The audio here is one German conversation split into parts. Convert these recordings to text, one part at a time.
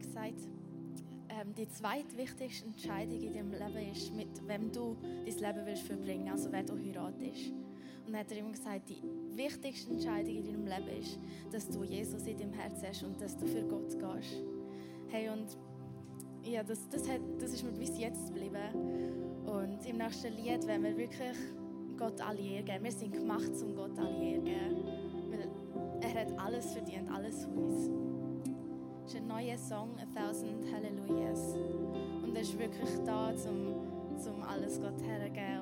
gesagt, ähm, die zweitwichtigste Entscheidung in deinem Leben ist, mit wem du dein Leben willst verbringen willst, also wer du heiratest. Und dann hat er ihm gesagt, die wichtigste Entscheidung in deinem Leben ist, dass du Jesus in deinem Herzen hast und dass du für Gott gehst. Hey, und ja, das, das, hat, das ist mir bis jetzt geblieben. Und im nächsten Lied werden wir wirklich Gott alle Ehre geben. Wir sind gemacht, um Gott alle Ehre zu geben. Weil er hat alles verdient, alles für uns ist ein neuer Song, A Thousand Hallelujahs. Und er ist wirklich da, um, um alles Gott herzugeben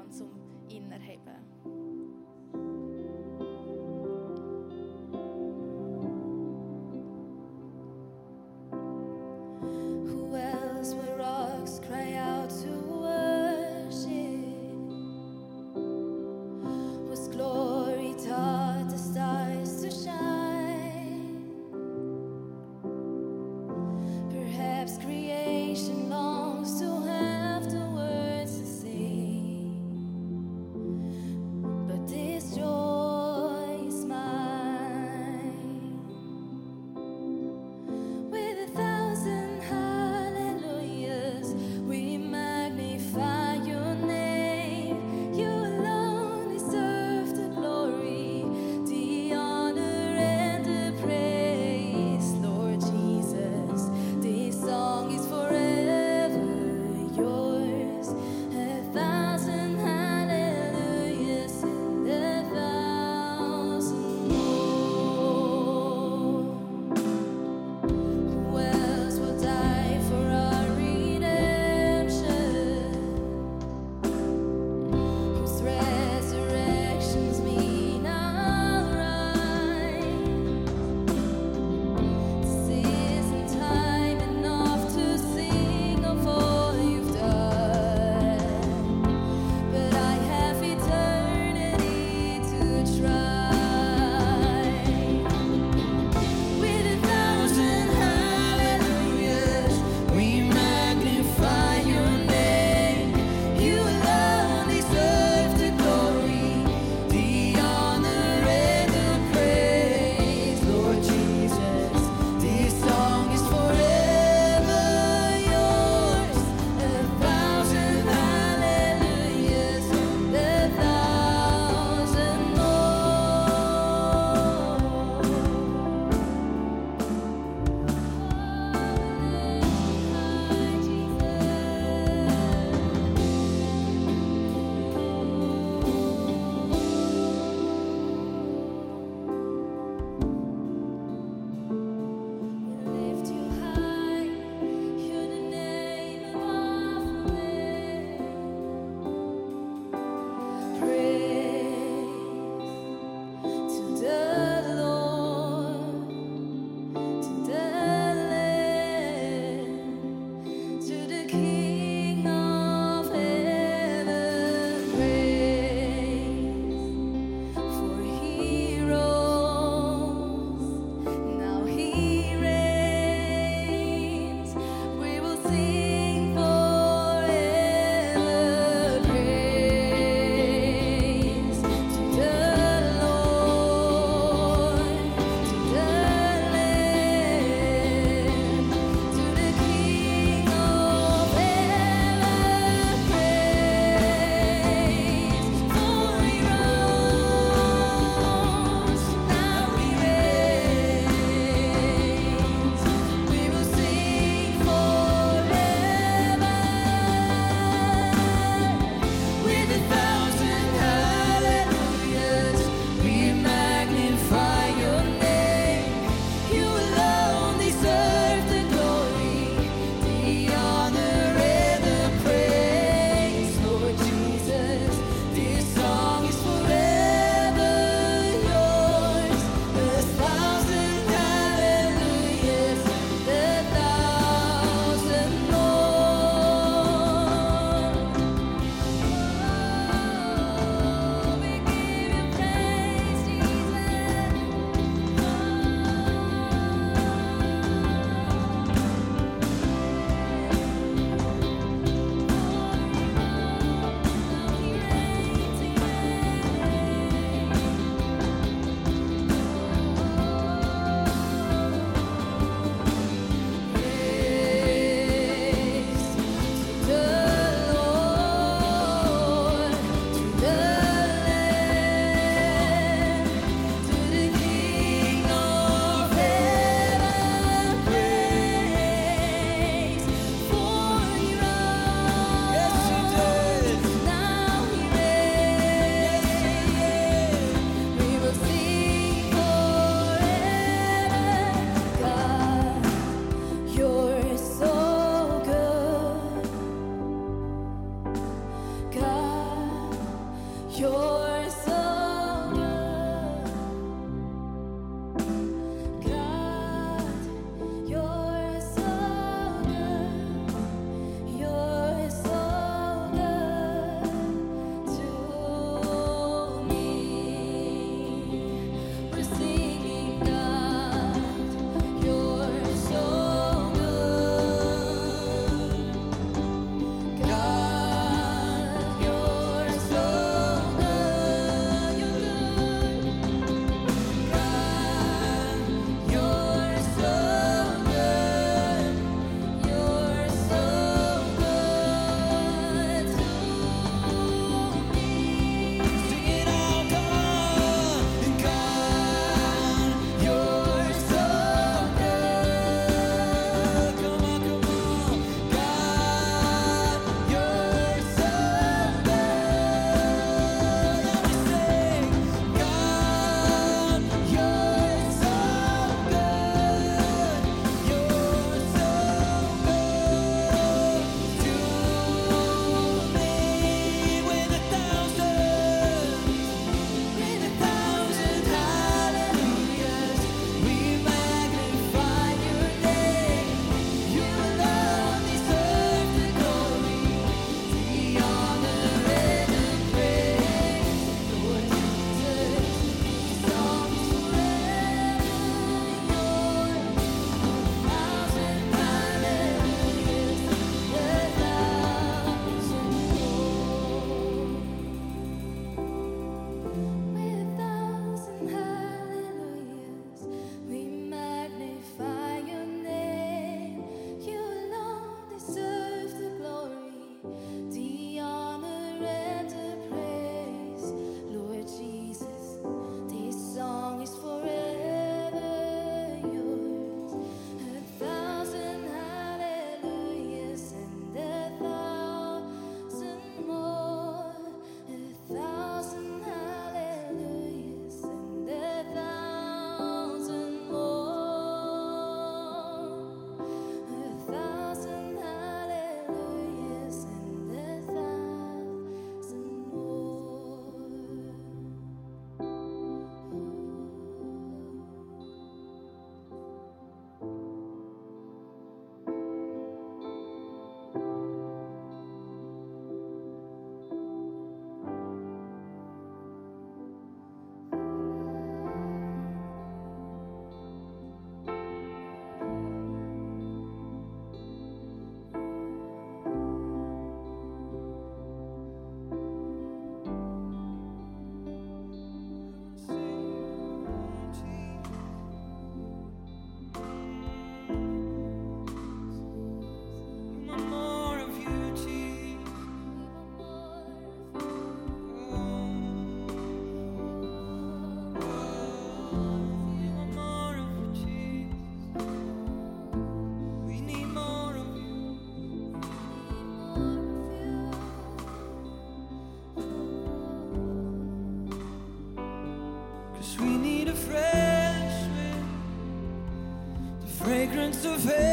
of.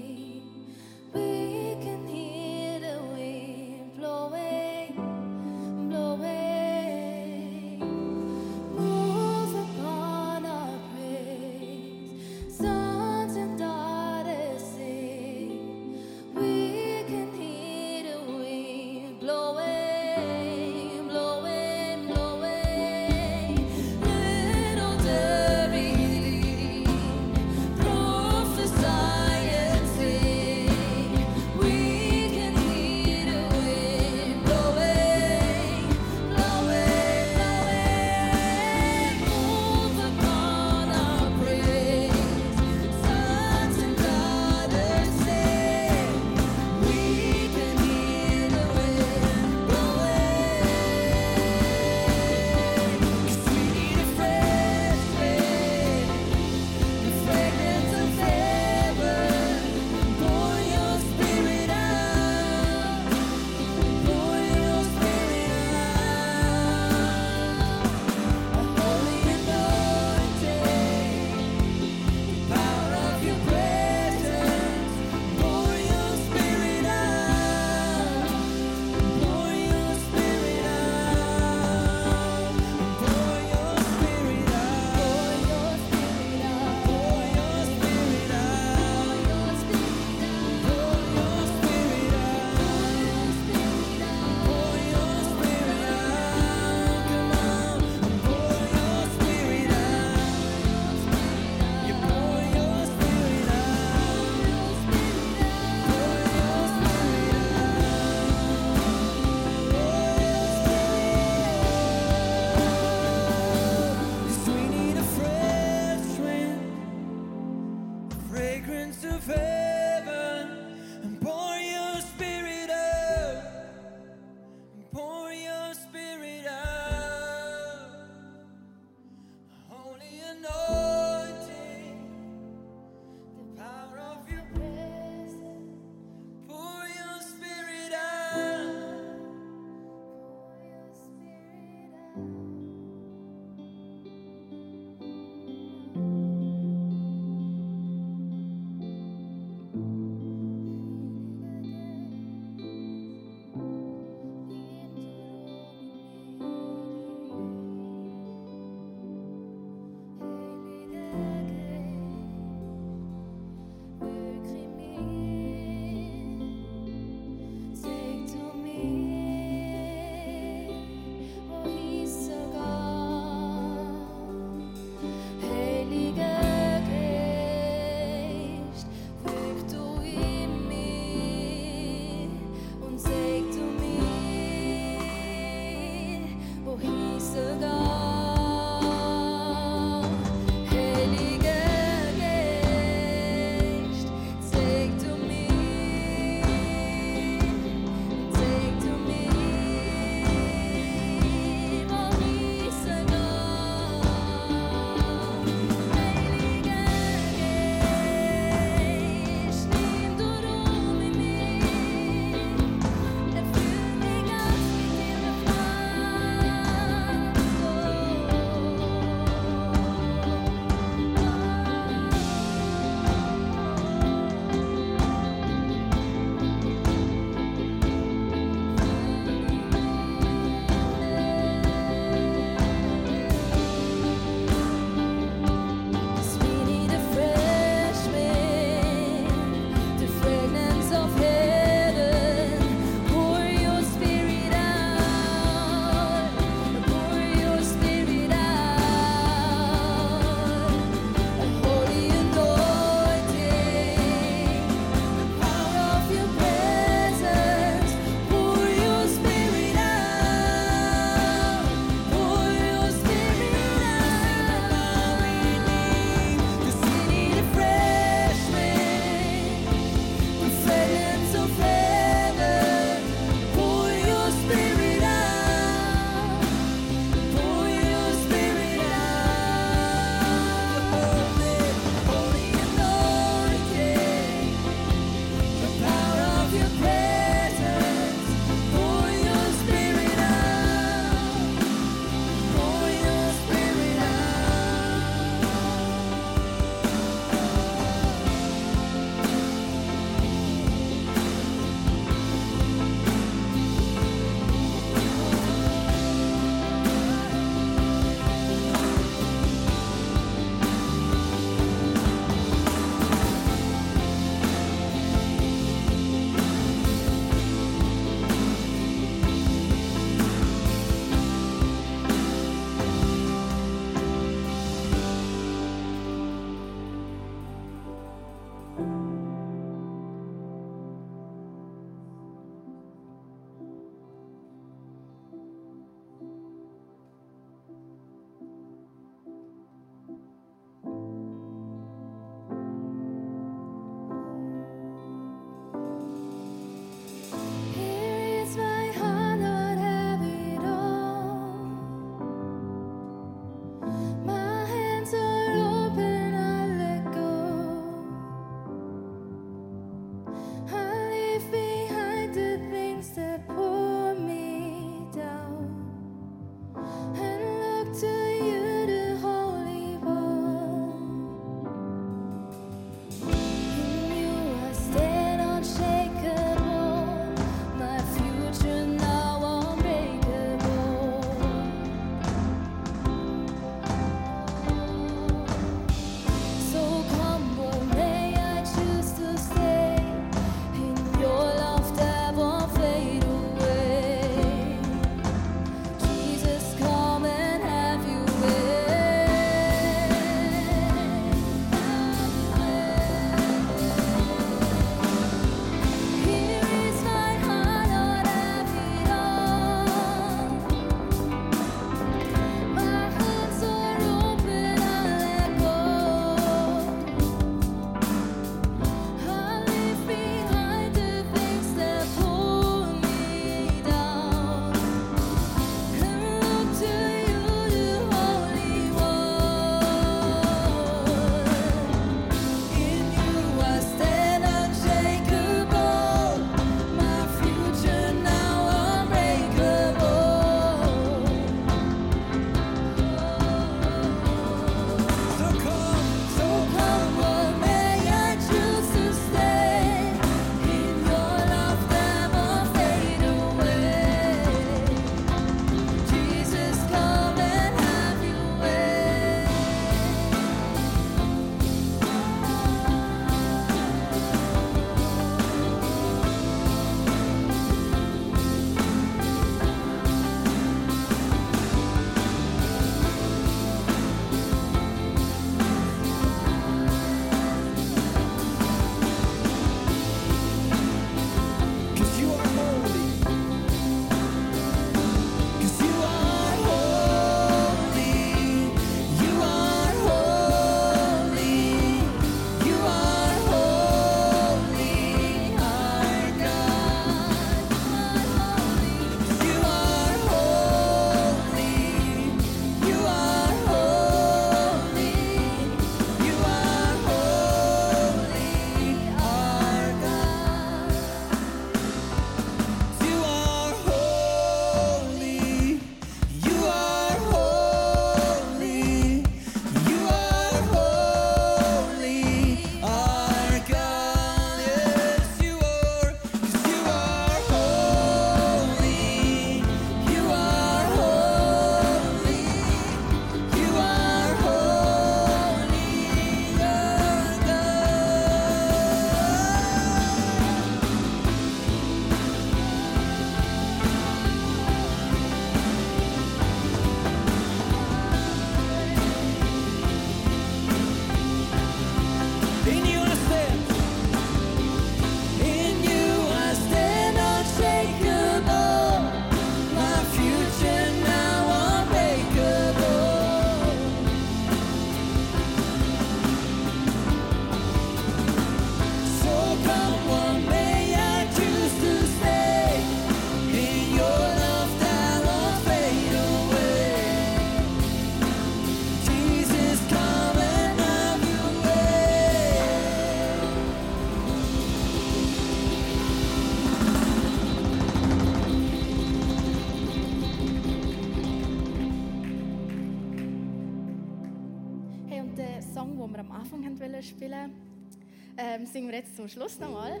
ähm, singen wir jetzt zum Schluss nochmal.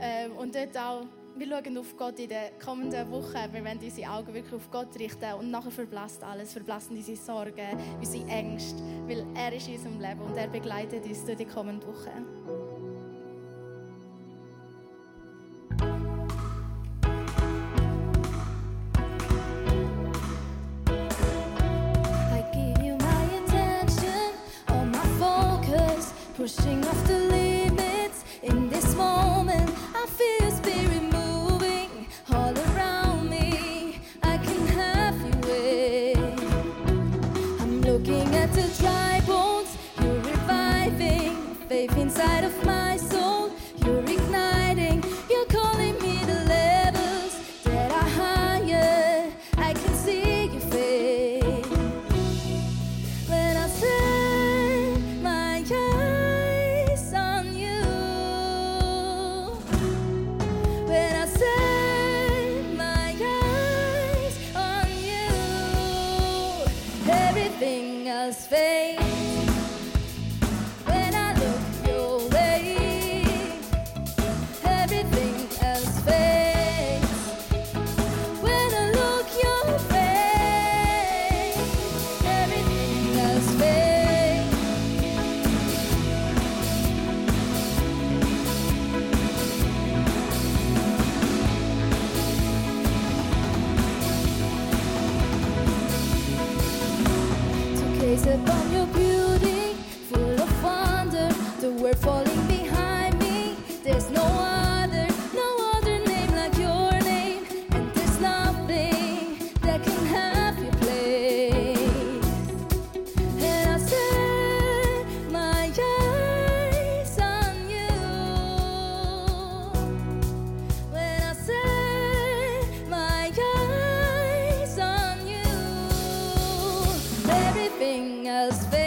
Ähm, und dort auch, wir schauen auf Gott in den kommenden Wochen. Wir wollen unsere Augen wirklich auf Gott richten und nachher verblasst alles, verblassen unsere Sorgen, unsere Ängste, weil er ist in unserem Leben und er begleitet uns durch die kommenden Wochen. Giving us faith. Let's be.